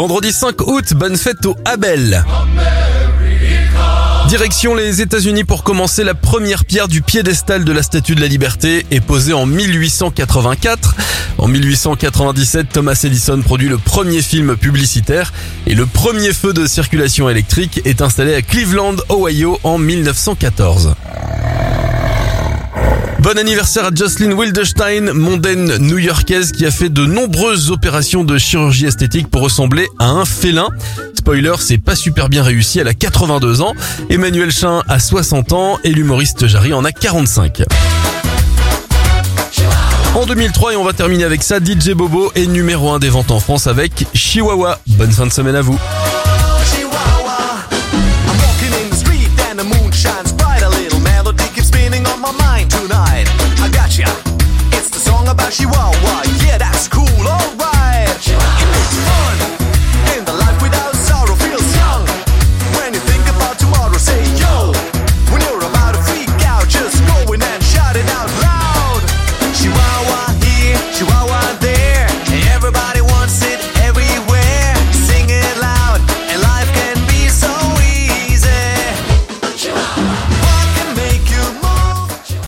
Vendredi 5 août, bonne fête au Abel. Direction les États-Unis pour commencer la première pierre du piédestal de la Statue de la Liberté est posée en 1884. En 1897, Thomas Edison produit le premier film publicitaire et le premier feu de circulation électrique est installé à Cleveland, Ohio en 1914. Bon anniversaire à Jocelyn Wildestein, mondaine new-yorkaise qui a fait de nombreuses opérations de chirurgie esthétique pour ressembler à un félin. Spoiler, c'est pas super bien réussi, elle a 82 ans. Emmanuel Chin a 60 ans et l'humoriste Jarry en a 45. En 2003 et on va terminer avec ça, DJ Bobo est numéro 1 des ventes en France avec Chihuahua. Bonne fin de semaine à vous.